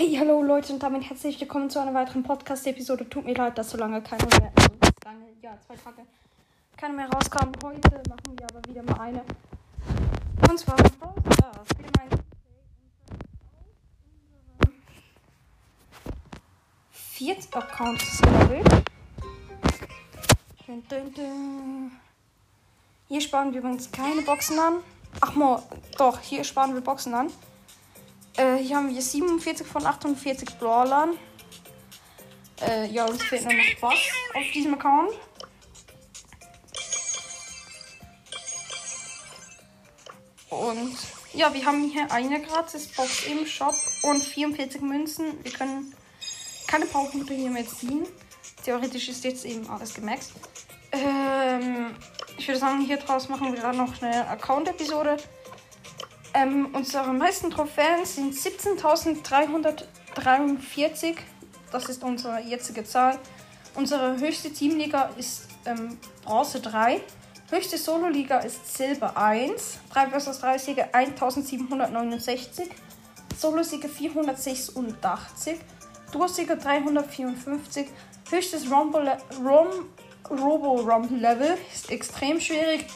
Hey, hallo Leute und damit herzlich willkommen zu einer weiteren Podcast-Episode. Tut mir leid, dass so lange keine mehr, also lange, ja, zwei Tage keine mehr rauskam. Heute machen wir aber wieder mal eine. Und zwar Brawl Stars. Viertes Account ist glaube dun. Hier sparen wir übrigens keine Boxen an. Ach mo, doch, hier sparen wir Boxen an. Äh, hier haben wir 47 von 48 Brawlern. Äh, ja, uns fehlt nur noch was auf diesem Account. Und ja, wir haben hier eine gratis Box im Shop und 44 Münzen. Wir können keine Powerpunkte hier mehr ziehen. Theoretisch ist jetzt eben alles gemaxt. Ähm, ich würde sagen, hier draus machen wir dann noch eine Account-Episode. Ähm, unsere meisten Trophäen sind 17.343. Das ist unsere jetzige Zahl. Unsere höchste Teamliga ist ähm, Bronze 3. Höchste Solo-Liga ist Silber 1. 3 vs 3 Siege 1769. Solo-Siege 486. Duo-Siege 354. Höchstes Rumble Rom Robo-Rumble-Level ist extrem schwierig.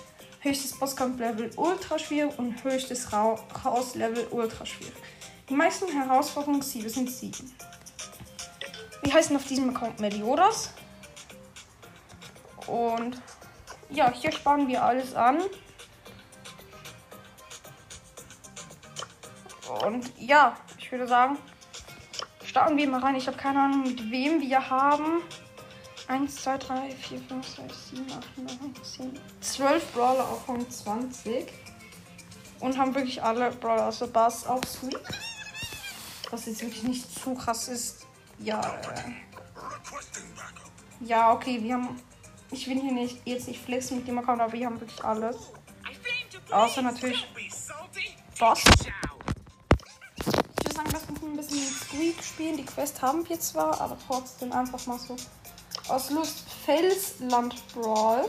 Höchstes Bosskampf-Level ultra schwierig und höchstes Chaos-Level ultra schwierig. Die meisten Herausforderungssiege sind 7. Wir heißen auf diesem Account Meliodas. Und ja, hier sparen wir alles an. Und ja, ich würde sagen, starten wir mal rein. Ich habe keine Ahnung, mit wem wir haben. 1, 2, 3, 4, 5, 6, 7, 8, 9, 10, 12 Brawler auf Rang 20. Und haben wirklich alle Brawler, also Bass auch Sweet. Was jetzt wirklich nicht zu krass ist. Ja, äh, ja, okay, wir haben. Ich will hier nicht jetzt nicht flexen mit dem Account, aber wir haben wirklich alles. Außer natürlich Boss. Ich würde sagen, lass uns ein bisschen Squeak spielen. Die Quest haben wir zwar, aber trotzdem einfach mal so aus Lust Felsland Brawl.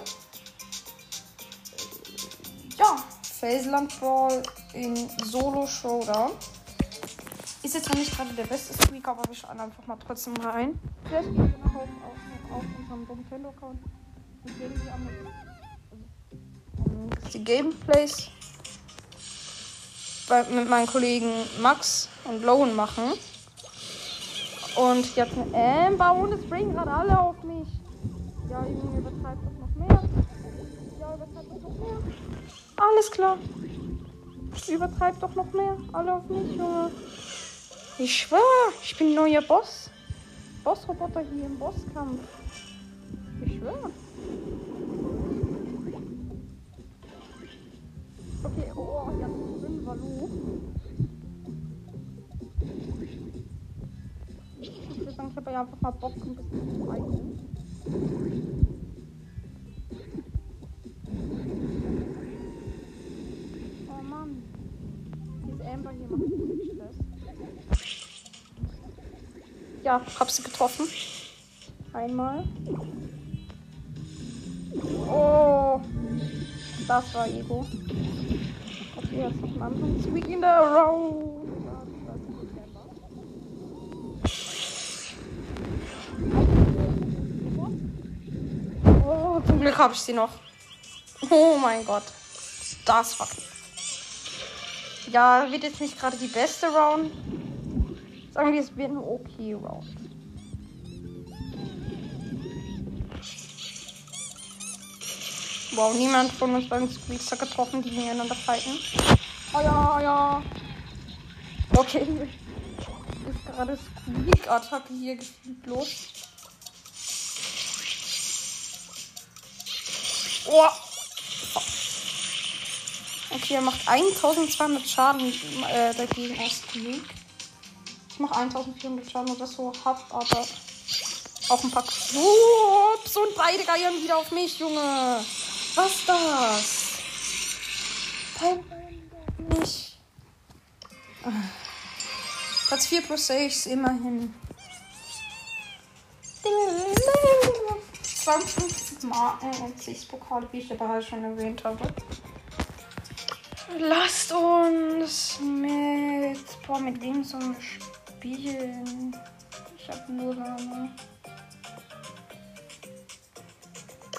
Ja, Felsland Brawl in Solo Showdown. Ist jetzt noch nicht gerade der beste Squeak, aber wir schauen einfach mal trotzdem rein. Vielleicht gehen wir noch auf, auf, auf unserem Nintendo-Account. Und werden die anderen. Also, die Gameplays bei, mit meinen Kollegen Max und Lowen machen. Und jetzt eine Amber und es springen gerade alle auf mich. Ja, Junge, übertreibt doch noch mehr. Ja, übertreibt doch noch mehr. Alles klar. Übertreibt doch noch mehr. Alle auf mich, Junge. Ich schwör, ich bin neuer Boss. Bossroboter hier im Bosskampf. Ich schwör. Habe ja einfach mal Bock, ein bisschen zu eigen. Oh Mann. Diese Amber hier macht Stress. Ja, hab sie getroffen. Einmal. Oh. Das war Ego. Okay, jetzt noch einen anderen Sweet in der Row. Oh, zum Glück habe ich sie noch. Oh mein Gott. Das fucking. Ja, wird jetzt nicht gerade die beste Round. Sagen wir, es wird eine okay Round. Wow, niemand von uns beim Squeezer getroffen, die gegeneinander fighten. Oh ja, ja. Okay. Ist gerade Squeak-Attacke hier gefühlt los. Oh. Okay, er macht 1200 Schaden äh, dagegen aus Squeak. Ich mache 1400 Schaden oder so, hab aber auch ein paar Ups und beide geiern wieder auf mich, Junge. Was das? Nicht. Platz 4 plus 6, immerhin. 52 Marken und 6 Pokale, wie ich ja bereits schon erwähnt habe. Lasst uns mit. Boah, mit sollen wir spielen? Ich habe nur Name.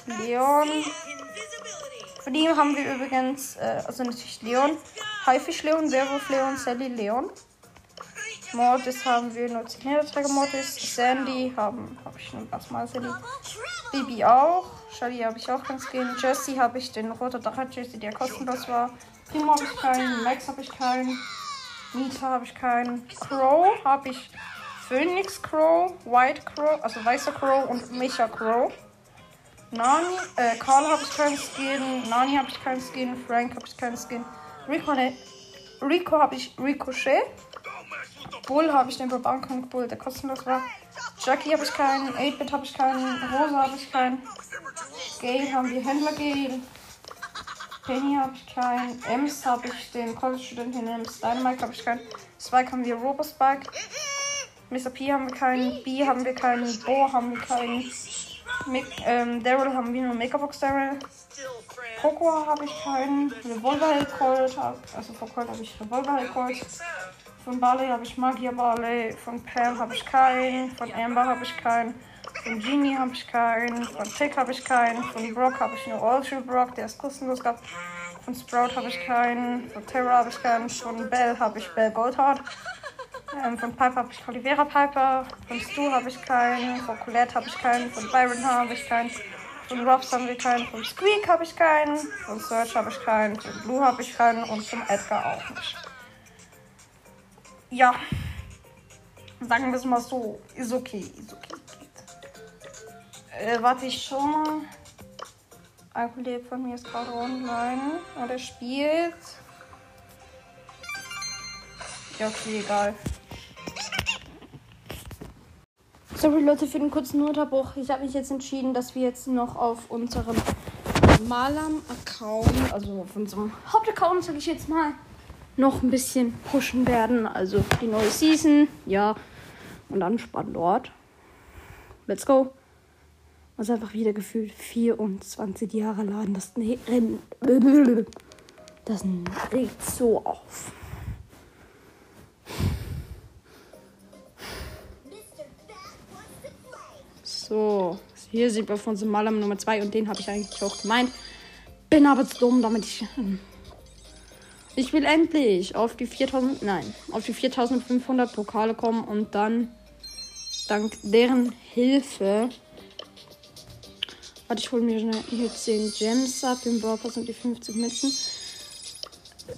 Leon. Von ihm haben wir übrigens, äh, also natürlich Leon, Haifisch Leon, Werwolf Leon, Sally Leon. Mortis haben wir nur 10 Niederträger Mortis. Sandy haben, habe ich nur erstmal Sally. Bibi auch. Shelly habe ich auch ganz Skin. Jessie habe ich den roter Drache Jessie, der kostenlos war. Primo habe ich keinen. Max habe ich keinen. Nita habe ich keinen. Crow habe ich Phoenix Crow, White Crow, also weißer Crow und Micha Crow. Nani, äh, Carl habe ich keinen Skin. Nani habe ich keinen Skin. Frank habe ich keinen Skin. Rico, ne, Rico habe ich Ricochet. Bull habe ich den Bank Bull, der kostenlos war. Jackie habe ich keinen. 8-Bit habe ich keinen. Rosa habe ich keinen. Gale haben wir Händler Gale. Penny habe ich keinen. Ems habe ich den College-Studenten Ems. Dynamite habe ich keinen. Spike haben wir Robo Spike. Mr. P haben wir keinen. B haben wir keinen. Bo haben wir keinen. ähm, Daryl haben wir nur Makerbox Daryl. Poco habe ich keinen. Revolver Colt. Also vor habe ich Revolver Colt. Von Barley habe ich Magier Barley. Von Pam habe ich keinen. Von Amber habe ich keinen. Von Genie habe ich keinen. Von Tick habe ich keinen. Von Brock habe ich nur Ultra Brock, der ist kostenlos gehabt. Von Sprout habe ich keinen. Von Terra habe ich keinen. Von Bell habe ich Bell Goldheart. Ähm, von Piper habe ich Olivera Piper. Von Stu habe ich keinen. Von Colette habe ich keinen. Von Byron habe ich keinen. Von Robs haben wir keinen. Von Squeak habe ich keinen. Von Search habe ich keinen. Von Blue habe ich keinen. Und von Edgar auch nicht ja, sagen wir es mal so, ist okay, ist okay. Äh, warte, ich schau mal. Ein Kollege von mir ist gerade online. Und er spielt. Ja, okay, egal. Sorry Leute für den kurzen Unterbruch. Ich habe mich jetzt entschieden, dass wir jetzt noch auf unserem Malam-Account, also auf unserem Hauptaccount, sage ich jetzt mal, noch ein bisschen pushen werden. Also die neue Season, ja. Und dann Spannort. Let's go. Also einfach wieder gefühlt 24 Jahre laden. Das Rennen. Das regt so auf. So, hier sind wir von Malam Nummer 2 und den habe ich eigentlich auch gemeint. Bin aber zu dumm, damit ich hm, ich will endlich auf die 4000, nein, auf die 4500 Pokale kommen und dann dank deren Hilfe. Warte, ich hole mir hier 10 Gems ab, den Brawlpass und die 50 Münzen.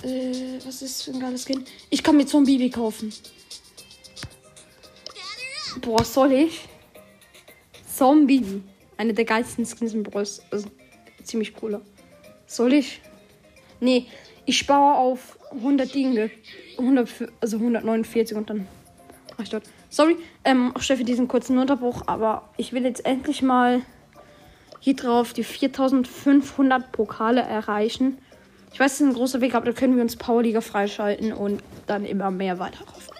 Äh, was ist für ein geiles Skin? Ich kann mir Zombie kaufen. Boah, soll ich? Zombie. Eine der geilsten Skins im Brawl. Also, ziemlich cooler. Soll ich? Nee, ich spare auf 100 Dinge. 100, also 149 und dann mach ich dort. Sorry, ähm, auch für diesen kurzen Unterbruch, aber ich will jetzt endlich mal hier drauf die 4500 Pokale erreichen. Ich weiß, es ist ein großer Weg, aber da können wir uns Powerliga freischalten und dann immer mehr weiter rauf.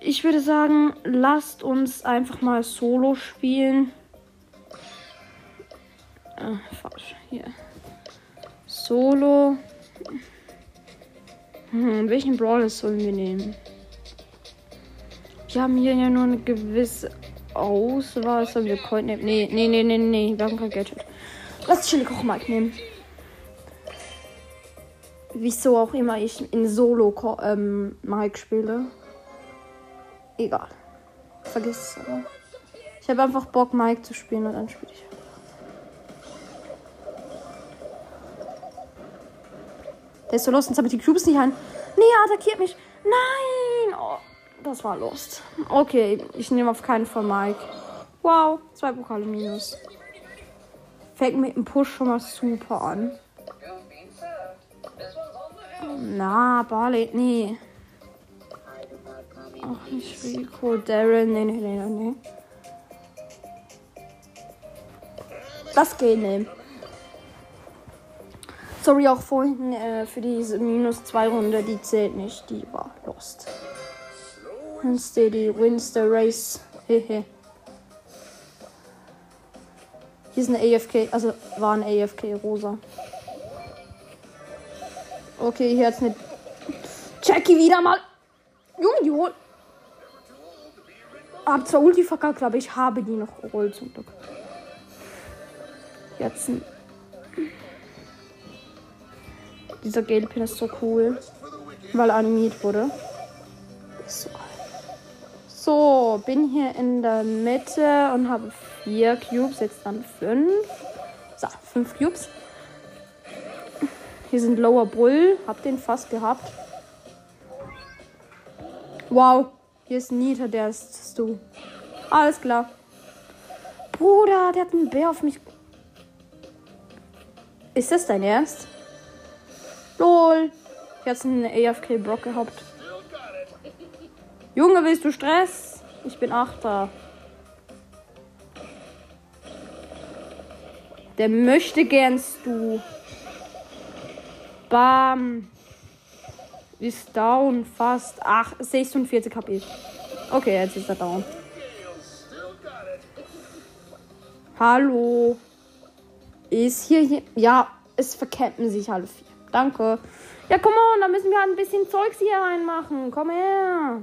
Ich würde sagen, lasst uns einfach mal Solo spielen. Ah, falsch. Hier. Solo. Hm, welchen Brawler sollen wir nehmen? Wir haben hier ja nur eine gewisse Auswahl. Sollen wir Colt nehmen? Nee, nee, nee, nee, nee. Wir haben kein Gadget. Lass Chili Koch Mike nehmen. Wieso auch immer ich in Solo ähm, Mike spiele. Egal. Vergiss es aber. Ich habe einfach Bock, Mike zu spielen und dann spiele ich. Der ist so lost und sammelt die Cubes nicht ein. Nee, er attackiert mich. Nein! Oh, das war lost. Okay, ich nehme auf keinen Fall Mike. Wow, zwei Pokale minus. Fängt mit dem Push schon mal super an. Na, Barley, nee. Ach, nicht Rico, Darren, nee, nee, nee, nee. Das geht nicht. Sorry auch vorhin äh, für diese minus 2 Runde, die zählt nicht, die war lost. Steady wins the race. Hehe. Hier ist eine AFK, also war ein AFK rosa. Okay, hier hat's eine Jackie wieder mal. Junge, die holt. hab zwar Ulti verkackt, aber ich habe die noch geholt zum Glück. Jetzt ein dieser Geldpin ist so cool, weil er animiert wurde. So. so, bin hier in der Mitte und habe vier Cubes, jetzt dann fünf. So, fünf Cubes. Hier sind Lower Bull, hab den fast gehabt. Wow, hier ist Nita, der ist du. Alles klar. Bruder, der hat einen Bär auf mich. Ist das dein Ernst? Lol. Jetzt einen AFK Brock gehabt. Junge, willst du Stress? Ich bin Achter. Der möchte gernst du. Bam. Ist down fast. Ach, 46 HP. Okay, jetzt ist er down. Hallo. Ist hier, hier. Ja, es verkämpfen sich alle vier. Danke. Ja, komm on, da müssen wir ein bisschen Zeugs hier reinmachen. Komm her.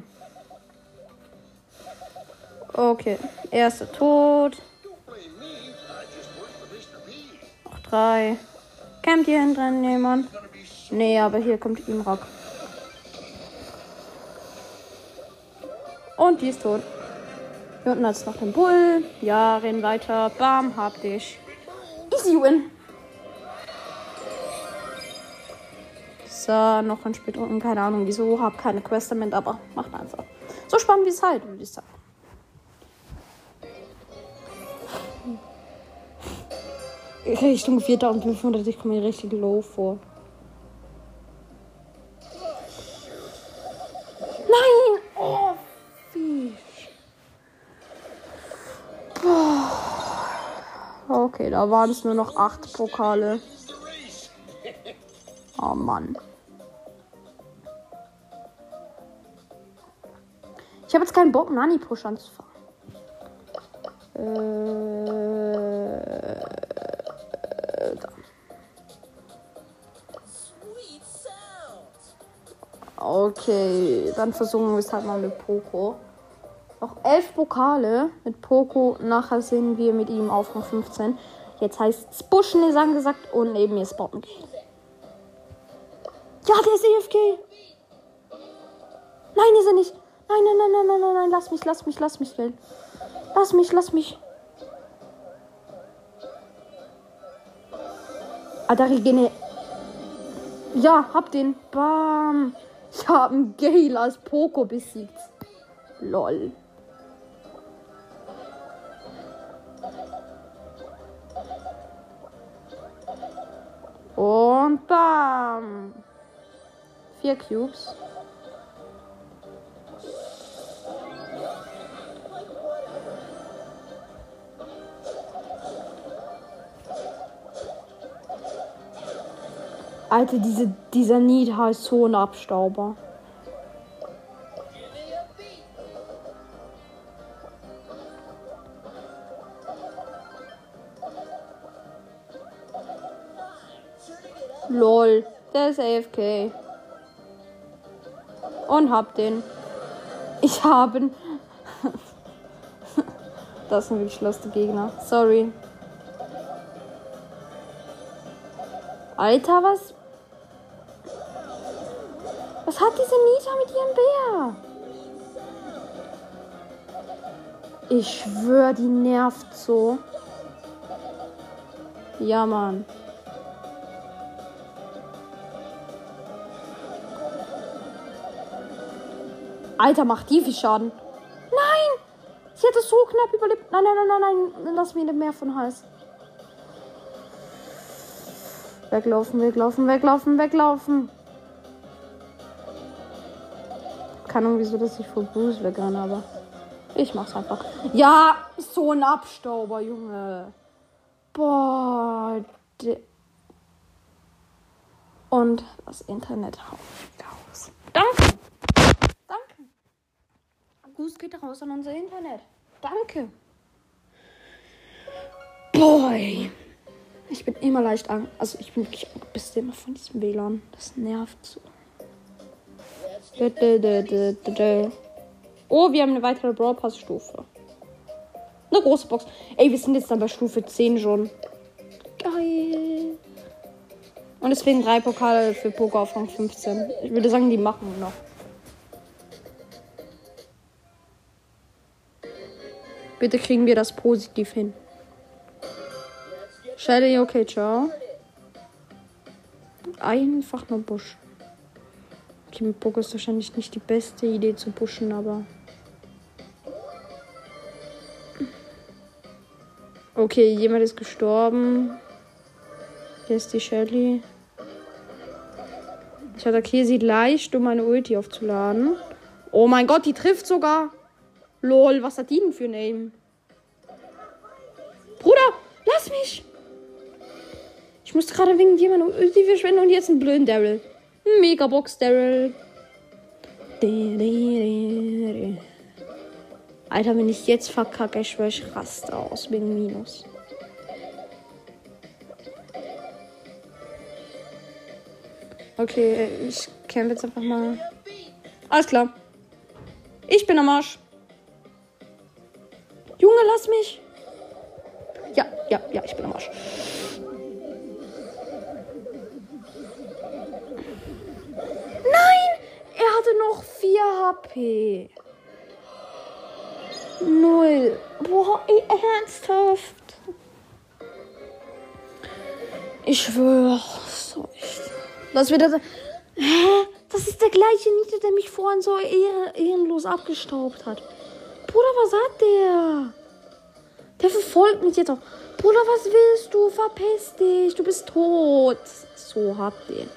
Okay, erster Tod. Noch drei. Campt hier hinten jemand? Nee, aber hier kommt Imrak. Und die ist tot. Hier unten hat es noch den Bull. Ja, renn weiter. Bam, hab dich. Easy win. So, noch ein Spiel drücken. Keine Ahnung wieso. Hab keine Quest damit, aber macht einfach. So spannend wie es halt, würde ich sagen. Richtung 4500, ich komme mir richtig low vor. Nein! Oh, Fisch. Okay, da waren es nur noch 8 Pokale. Oh Mann. Ich habe jetzt keinen Bock, Nani-Push anzufangen. Äh, Okay, dann versuchen wir es halt mal mit Poco. Noch elf Pokale mit Poco. Nachher sind wir mit ihm auf Rang 15. Jetzt heißt es Bushen ist angesagt und neben mir Spotten. Ja, der ist EFK. Nein, ist er nicht. Nein, nein, nein, nein, nein, nein, nein. Lass mich, lass mich, lass mich, Geld. Lass mich, lass mich. Alter, Regene. Ja, hab den. Bam. Ich hab einen als Poco besiegt. Lol. Und bam. Vier Cubes. Alter, diese, dieser Nidha ist so ein Abstauber. Lol, der ist AFK. Und hab den. Ich habe das sind wirklich lustige Gegner. Sorry. Alter, was hat diese Nita mit ihrem Bär? Ich schwöre, die nervt so. Ja, Mann. Alter, macht die viel Schaden. Nein! Sie hat es so knapp überlebt. Nein, nein, nein, nein, nein. Lass mir nicht mehr von Hals. Weglaufen, weglaufen, weglaufen, weglaufen. Keine Ahnung, wieso das ich vor Bruce wegrenn, aber ich mach's einfach. Ja, so ein Abstauber, Junge. Boah. Und das Internet haut raus. Danke. Danke. Gruß geht raus an unser Internet. Danke. Boy. Ich bin immer leicht an. Also ich bin wirklich angepisst immer von diesem WLAN. Das nervt so. Oh, wir haben eine weitere Brawl Pass Stufe. Eine große Box. Ey, wir sind jetzt dann bei Stufe 10 schon. Geil. Und es fehlen drei Pokale für Poker auf Rang 15. Ich würde sagen, die machen wir noch. Bitte kriegen wir das positiv hin. Shelly, okay, ciao. Einfach nur Busch. Okay, mit Poker ist wahrscheinlich nicht die beste Idee zu pushen, aber. Okay, jemand ist gestorben. Hier ist die Shelly. Ich attackiere sie leicht, um meine Ulti aufzuladen. Oh mein Gott, die trifft sogar. Lol, was hat die denn für ein Aim? Bruder, lass mich! Ich musste gerade wegen dir meine Ulti verschwenden und jetzt einen blöden Daryl. Megabox Daryl. Alter, wenn ich jetzt verkacke, ich schwöre, ich raste aus wegen Minus. Okay, ich kämpfe jetzt einfach mal. Alles klar. Ich bin am Arsch. Junge, lass mich. Ja, ja, ja, ich bin am Arsch. Nein! Er hatte noch 4 HP. Null. Boah, ernsthaft. Ich schwöre. So echt. Das wird das. Hä? Das ist der gleiche Niete, der mich vorhin so ehr ehrenlos abgestaubt hat. Bruder, was hat der? Der verfolgt mich jetzt auch. Bruder, was willst du? Verpiss dich. Du bist tot. So habt ihr.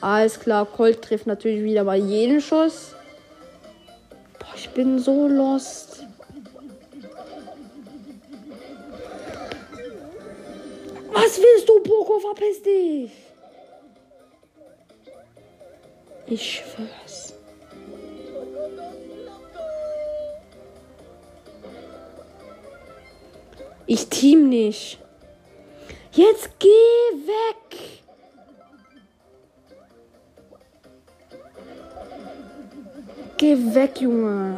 Alles klar, Colt trifft natürlich wieder bei jedem Schuss. Boah, ich bin so lost. Was willst du, Poco? Verpiss dich. Ich schwör's. Ich team nicht. Jetzt geh weg. Geh weg, Junge.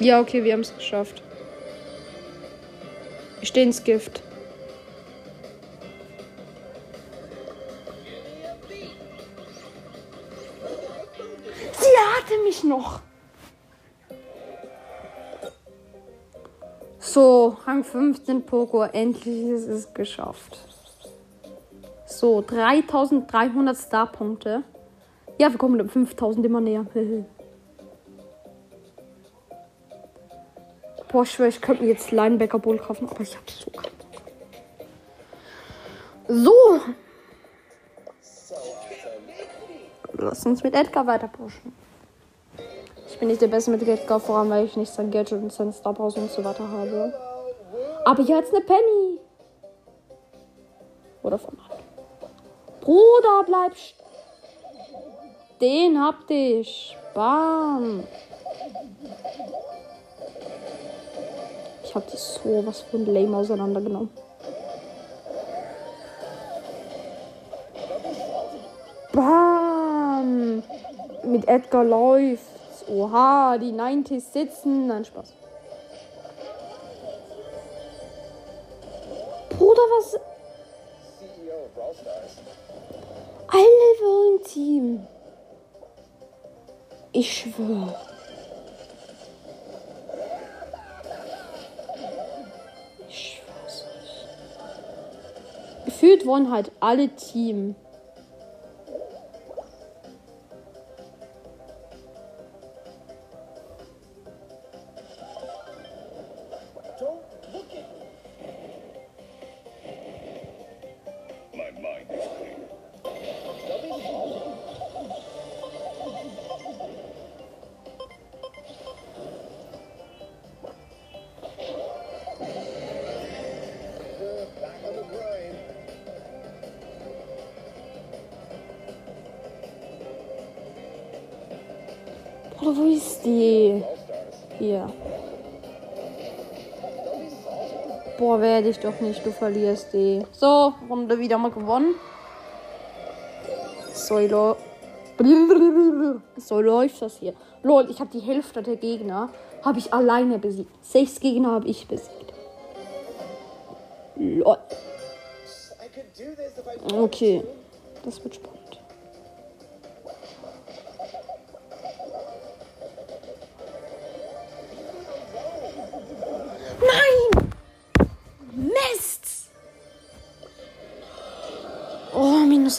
Ja, okay, wir haben es geschafft. Ich stehe ins Gift. Sie hatte mich noch. So, Rang 15 Poco, endlich ist es geschafft. So, 3300 Starpunkte. Ja, wir kommen um 5000 immer näher. Boah, ich schwöre, ich könnte mir jetzt Linebacker Bull kaufen, aber ich habe so keinen Bock. So. Lass uns mit Edgar weiter pushen. Ich bin nicht der Beste mit Edgar, vor allem weil ich nicht sein Gadget und sein Star Pause und so weiter habe. Aber jetzt eine Penny. Oder von Hand. Bruder, bleib. Den habt ich. Bam. habe die so was von lame auseinandergenommen. Bam! Mit Edgar läuft's. Oha, die 90s sitzen. Nein, Spaß. Bruder, was. Alle wollen Team. Ich schwöre. gefühlt wollen halt alle Team. Doch nicht. Du verlierst die. So, Runde wieder mal gewonnen. So, so läuft das hier. Lol, ich habe die Hälfte der Gegner habe ich alleine besiegt. Sechs Gegner habe ich besiegt. Lol. Okay, das wird spannend.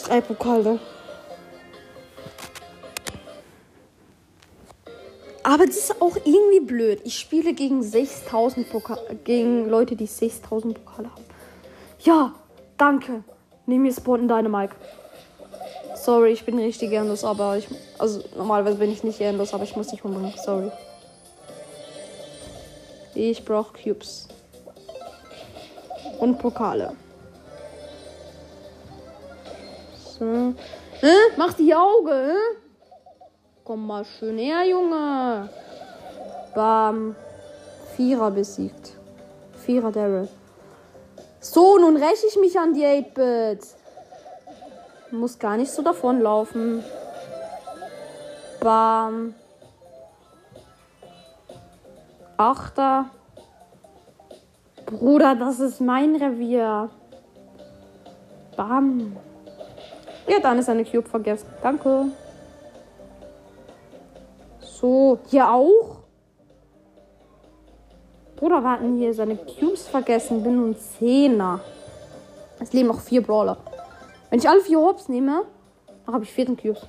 Drei Pokale. Aber das ist auch irgendwie blöd. Ich spiele gegen 6000 Pokale, gegen Leute, die 6000 Pokale haben. Ja, danke. Nimm mir in deine Mike. Sorry, ich bin richtig ehrenlos, aber ich. Also, normalerweise bin ich nicht ehrenlos, aber ich muss nicht umbringen. Sorry. Ich brauche Cubes. Und Pokale. Hä? Mach die Auge, hä? Komm mal schön her, Junge. Bam. Vierer besiegt. Vierer Daryl. So, nun räche ich mich an die 8-Bit. Muss gar nicht so davonlaufen. Bam. Achter. Bruder, das ist mein Revier. Bam. Ja, dann ist eine Cube vergessen. Danke. So, hier auch? Bruder, warten hier seine Cubes vergessen. Bin nun Zehner. Es leben noch vier Brawler. Wenn ich alle vier Hops nehme, dann habe ich 14 Cubes.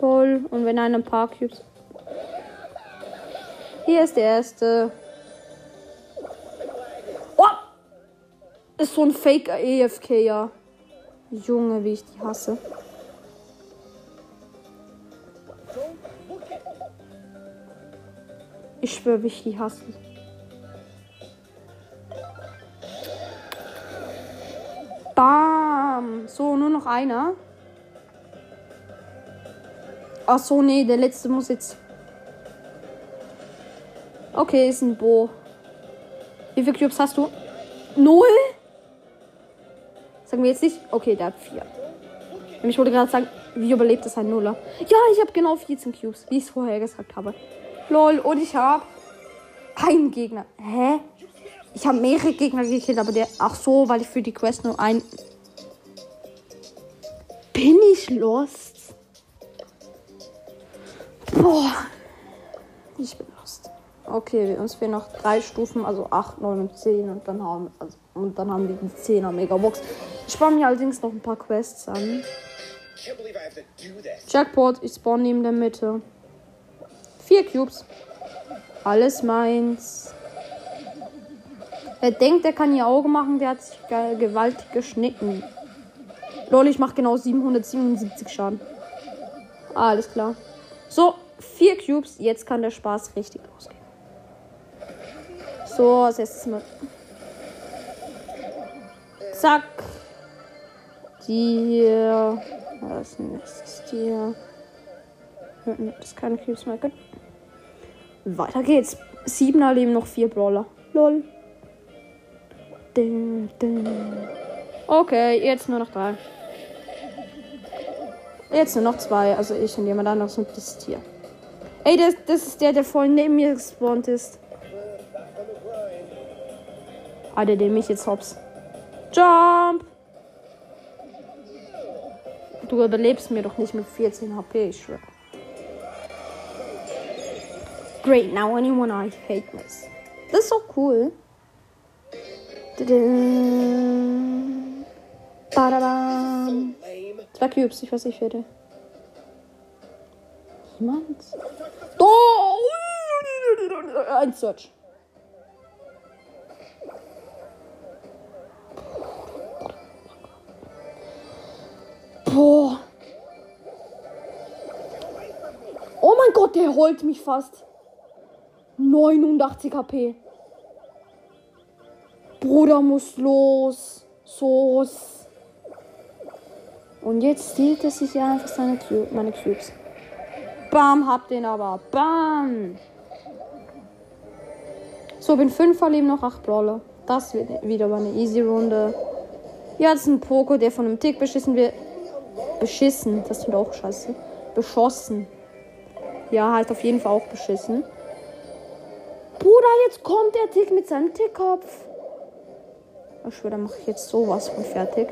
Toll. Und wenn einer ein paar Cubes. Hier ist der erste. Oh! Ist so ein Fake EFK, ja. Junge, wie ich die hasse. Ich schwöre, wie ich die hasse. Bam. So, nur noch einer. Ach so, nee, der letzte muss jetzt. Okay, ist ein Bo. Wie viele Cubes hast du? Null? Wir jetzt nicht. Okay, der hat vier. Ich wollte gerade sagen, wie überlebt es ein Nuller? Ja, ich habe genau 14 Cubes, wie ich es vorher gesagt habe. Lol, und ich habe einen Gegner. Hä? Ich habe mehrere Gegner gekillt, aber der. Ach so, weil ich für die Quest nur ein. Bin ich lost? Boah. Ich bin lost. Okay, uns fehlen noch drei Stufen, also 8, 9 und 10 und dann haben, also, und dann haben wir die 10er Megabox. Ich spare mir allerdings noch ein paar Quests an. Jackpot, ich spawn neben der Mitte. Vier Cubes. Alles meins. Wer denkt, der kann ihr Auge machen, der hat sich gewaltig geschnitten. Lol, ich mache genau 777 Schaden. Alles klar. So, vier Cubes. Jetzt kann der Spaß richtig losgehen. So, als erstes mal. Zack. Hier. Was ist hier? Das ist keine. Gut. Weiter geht's. Siebener leben noch vier Brawler. Lol. Okay, jetzt nur noch drei. Jetzt nur noch zwei. Also ich und jemand anderes und das Tier. Ey, das, das ist der, der voll neben mir gespawnt ist. Ah, der den mich jetzt hops. Jump! Du überlebst mir doch nicht mit 14 HP, ich schwöre. Great, now anyone I hate this. Das ist so cool. Badabam. Zwei Cubes, ich weiß nicht, wer Jemand? Oh! Ein Search. Boah. Oh mein Gott, der holt mich fast. 89 HP. Bruder muss los. So's. Und jetzt zählt es sich ja einfach seine Cube, meine Cubes. Bam, hab den aber. Bam. So, bin 5 verleben noch 8 Brawler. Das wird wieder mal eine easy Runde. Jetzt ein Poko, der von einem Tick beschissen wird. Beschissen, das tut auch scheiße. Beschossen. Ja, halt auf jeden Fall auch beschissen. Bruder, jetzt kommt der Tick mit seinem Tickkopf. Ich schwöre, da mache ich jetzt sowas von fertig.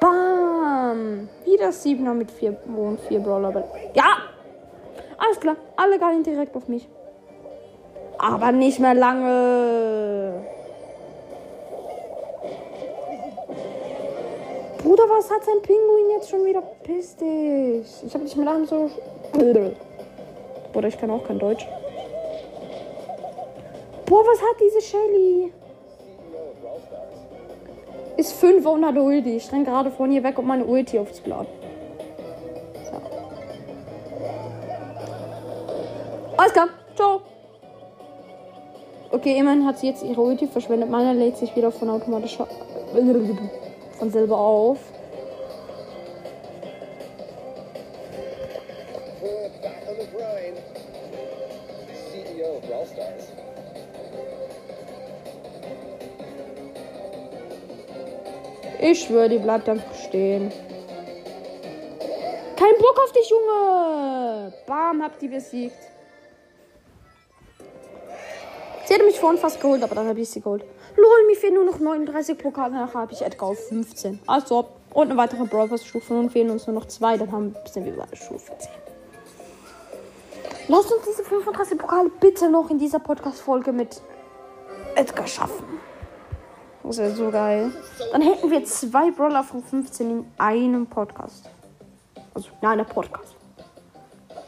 Bam! Wieder 7er mit 4 und 4 Brawler. Ja! Alles klar, alle gehen direkt auf mich. Aber nicht mehr lange. Bruder, was hat sein Pinguin jetzt schon wieder? Piss dich. Ich habe nicht mehr lange so. Bruder, ich kann auch kein Deutsch. Boah, was hat diese Shelly? Ist 5 und hat Ulti. Ich renn gerade von hier weg, um meine Ulti aufzuladen. So. Alles klar. Ciao. Okay, immerhin hat sie jetzt ihre Ulti verschwendet. Meiner lädt sich wieder von automatisch von selber auf. Ich schwöre, die bleibt einfach stehen. Kein Bock auf dich, Junge! Bam, hab die besiegt. Sie hätte mich vorhin fast geholt, aber dann habe ich sie geholt. Lol, mir fehlen nur noch 39 Pokale, nachher habe ich Edgar auf 15. Also, und eine weitere Brawl Pass Stufe. Nun fehlen uns nur noch zwei, dann haben sind wir bei Stufe 10. Lasst uns diese 35 Pokale bitte noch in dieser Podcast-Folge mit Edgar schaffen. Das wäre so geil. Dann hätten wir zwei Brawler von 15 in einem Podcast. Also, nein, der Podcast.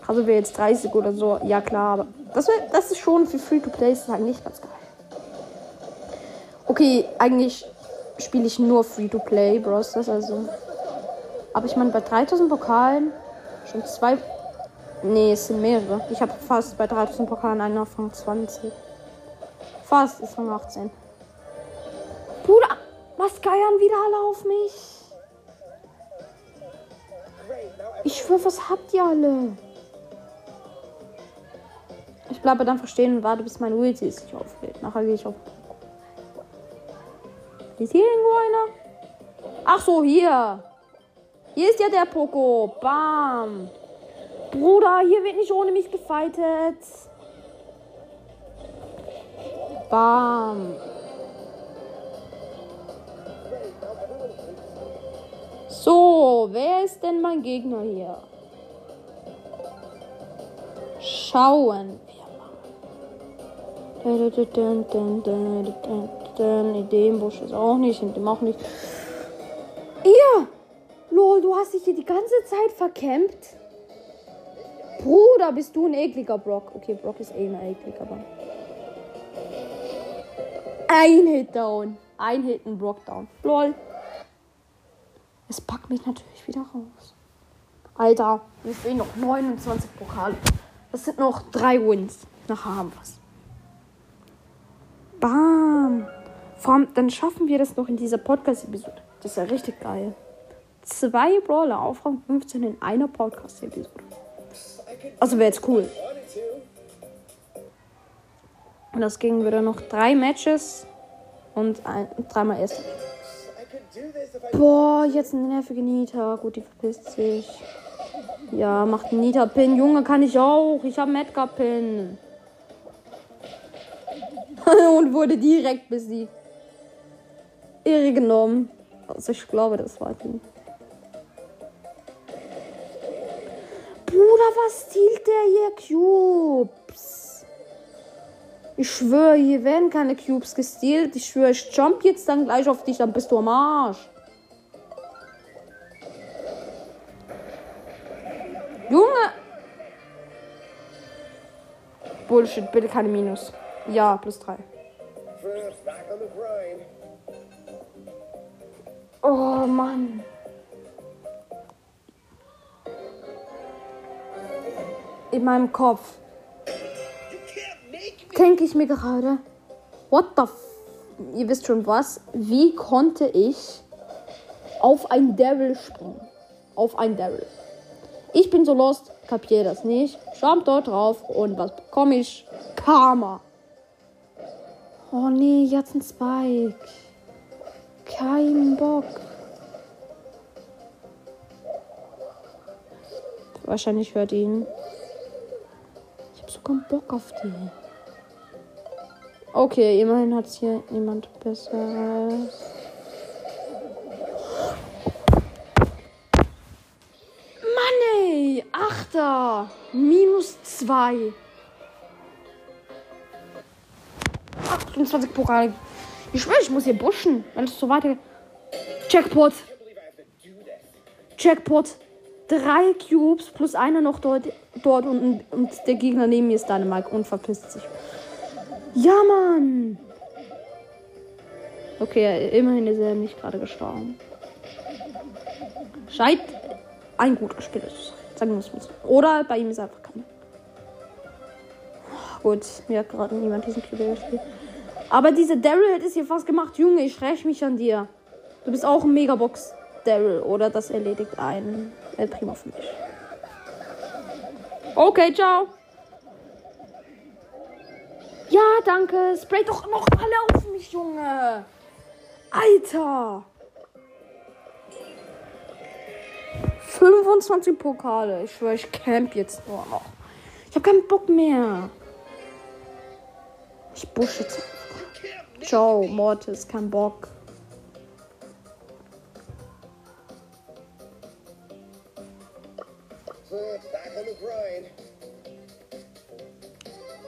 Also wäre jetzt 30 oder so. Ja, klar, aber das, wär, das ist schon für Free-to-Play eigentlich ganz geil. Okay, eigentlich spiele ich nur Free-to-Play Bros. Das also. Aber ich meine, bei 3000 Pokalen schon zwei. Nee, es sind mehrere. Ich habe fast bei 3000 Pokalen einen Rang 20. Fast ist Rang 18. Bruder, was geiern wieder alle auf mich? Ich schwöre, was habt ihr alle? Ich bleibe dann verstehen und warte, bis mein Ulti sich auflädt. Nachher gehe ich auf. Ist hier irgendwo einer? Ach so, hier. Hier ist ja der Poko. Bam. Bruder, hier wird nicht ohne mich gefightet. Bam. So, wer ist denn mein Gegner hier? Schauen wir mal. Ideenbusch ist auch nicht, in dem auch nicht. Ihr! Lol, du hast dich hier die ganze Zeit verkämpft. Bruder, bist du ein ekliger Brock. Okay, Brock ist eh immer eklig, aber. Ein Hit down. Ein Hit, ein Brock down. Lol. Es packt mich natürlich wieder raus. Alter, mir fehlen noch 29 Pokale. Das sind noch drei Wins. Nachher haben wir's. Bam. Vor allem, dann schaffen wir das noch in dieser Podcast-Episode. Das ist ja richtig geil. Zwei Brawler auf Rang 15 in einer Podcast-Episode. Also wäre jetzt cool. Und das ging wieder noch drei Matches und ein, dreimal Essen. Boah, jetzt eine nervige Nita. Gut, die verpisst sich. Ja, macht einen Nita-Pin. Junge, kann ich auch. Ich habe einen Edgar-Pin. Und wurde direkt besiegt. Irre genommen. Also ich glaube, das war die. Bruder, was stiehlt der hier? Cubes. Ich schwöre, hier werden keine Cubes gestealt. Ich schwöre, ich jump jetzt dann gleich auf dich, dann bist du am Arsch. Junge! Bullshit, bitte keine Minus. Ja, plus drei. Oh Mann. In meinem Kopf denke ich mir gerade, what the f Ihr wisst schon was. Wie konnte ich auf ein Devil springen? Auf ein Devil. Ich bin so lost, kapiere das nicht. Jump dort drauf und was bekomme ich? Karma. Oh nee, jetzt ein Spike. Kein Bock. Wahrscheinlich hört ihn. Ich hab so keinen Bock auf die. Okay, immerhin hat hier niemand besseres. Mann ey, Achter. Minus zwei. 28 Pokale. Ich schwöre, ich muss hier pushen, wenn es so weiter. Jackpot. Jackpot. Drei Cubes plus einer noch dort, dort und, und der Gegner neben mir ist Dänemark und verpisst sich. Ja, Mann. Okay, immerhin ist er nicht gerade gestorben. Scheint ein guter Spieler. Sagen wir es mal so. Oder bei ihm ist einfach keiner. Gut, mir hat gerade niemand diesen Cube gespielt. Aber diese Daryl hätte es hier fast gemacht. Junge, ich räche mich an dir. Du bist auch ein Megabox Daryl. Oder das erledigt ein El Primo für mich. Okay, ciao. Ja, danke. Spray doch noch alle auf mich, Junge. Alter. 25 Pokale. Ich schwöre, ich camp jetzt nur noch. Ich habe keinen Bock mehr. Ich busch jetzt. Ciao, Mortis, kein Bock. So.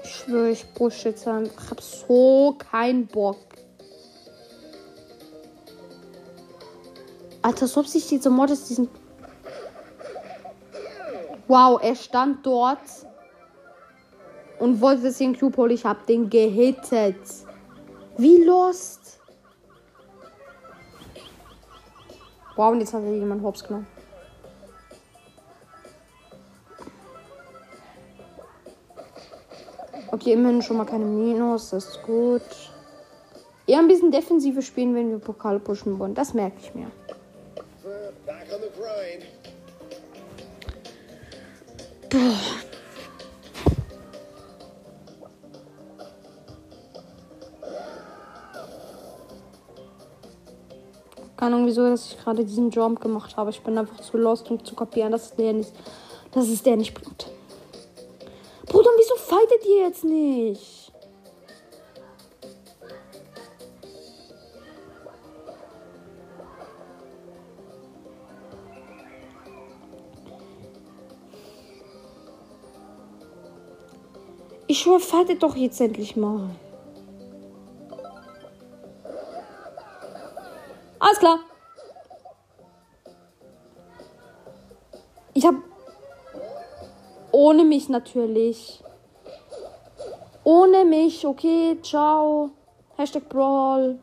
Ich schwöre, ich busch jetzt einfach. Ich hab so keinen Bock. Alter, als ob sich dieser Mortis diesen. Wow, er stand dort und wollte den Cube holen. Ich hab den gehittet. Wie lost. Wow, und jetzt hat er jemand Hops genommen. Okay, immerhin schon mal keine Minus, das ist gut. Eher ein bisschen defensive spielen, wenn wir Pokale pushen wollen. Das merke ich mir. So, Keine Ahnung, wieso dass ich gerade diesen Jump gemacht habe. Ich bin einfach zu lost, um zu kapieren, dass der nicht, dass es der nicht bringt. Bruder, wieso fightet ihr jetzt nicht? Ich schwöre, fightet doch jetzt endlich mal. Alles klar. Ich hab. Ohne mich natürlich. Ohne mich, okay, ciao. Hashtag Brawl.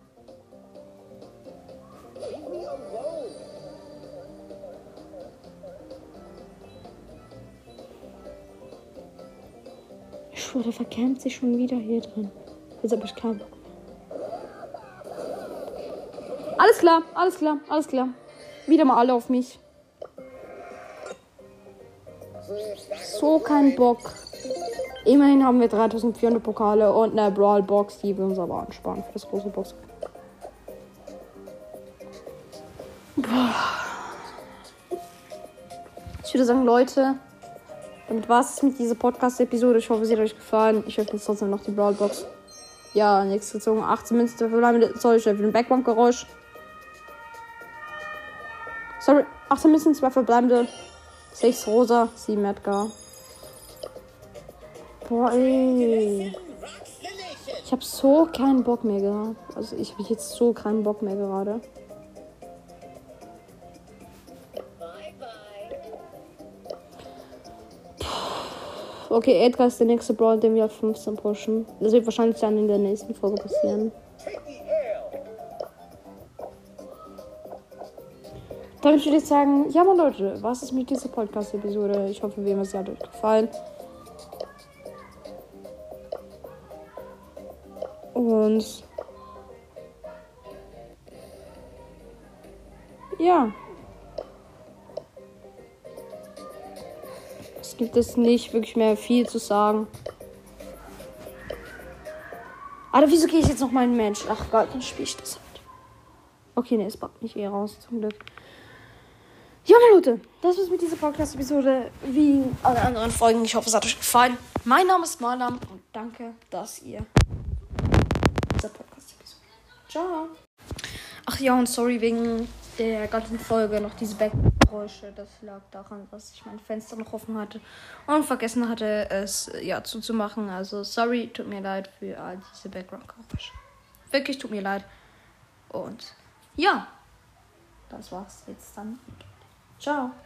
Ich schwöre, verkämmt sich schon wieder hier drin. Jetzt hab ich keinen Bock Alles klar, alles klar, alles klar. Wieder mal alle auf mich. So kein Bock. Immerhin haben wir 3400 Pokale und eine Brawl Box, die wir uns aber ansparen für das große Box. Boah. Ich würde sagen, Leute, damit war es mit dieser Podcast-Episode. Ich hoffe, es hat euch gefallen. Ich öffne jetzt trotzdem noch die Brawl Box. Ja, nichts gezogen. 18 Münzen bleiben. Sorry, ich für ein Background-Geräusch. Sorry, 18 Münzen, 2 verbleibende. 6 rosa, 7 Edgar. Boah, ey. Ich hab so keinen Bock mehr gehabt. Also ich hab jetzt so keinen Bock mehr gerade. Okay, Edgar ist der nächste Brawl, den wir auf 15 pushen. Das wird wahrscheinlich dann in der nächsten Folge passieren. Damit würde ich sagen, ja, mal Leute, was ist mit dieser Podcast-Episode? Ich hoffe, immer, sie hat euch gefallen. Und ja. Es gibt es nicht wirklich mehr viel zu sagen. Alter, wieso gehe ich jetzt noch mal in Match? Ach Gott, dann spiele ich das halt. Okay, ne, es packt mich eh raus, zum Glück. Ja, Leute, das war's mit dieser Podcast-Episode. Wie alle anderen Folgen. Ich hoffe, es hat euch gefallen. Mein Name ist Marlam und danke, dass ihr dieser Podcast-Episode. Ciao. Ach ja, und sorry wegen der ganzen Folge noch diese Backgeräusche. Das lag daran, dass ich mein Fenster noch offen hatte und vergessen hatte, es ja zuzumachen. Also sorry, tut mir leid für all diese Background-Geräusche. Wirklich tut mir leid. Und ja, das war's jetzt dann. Ciao.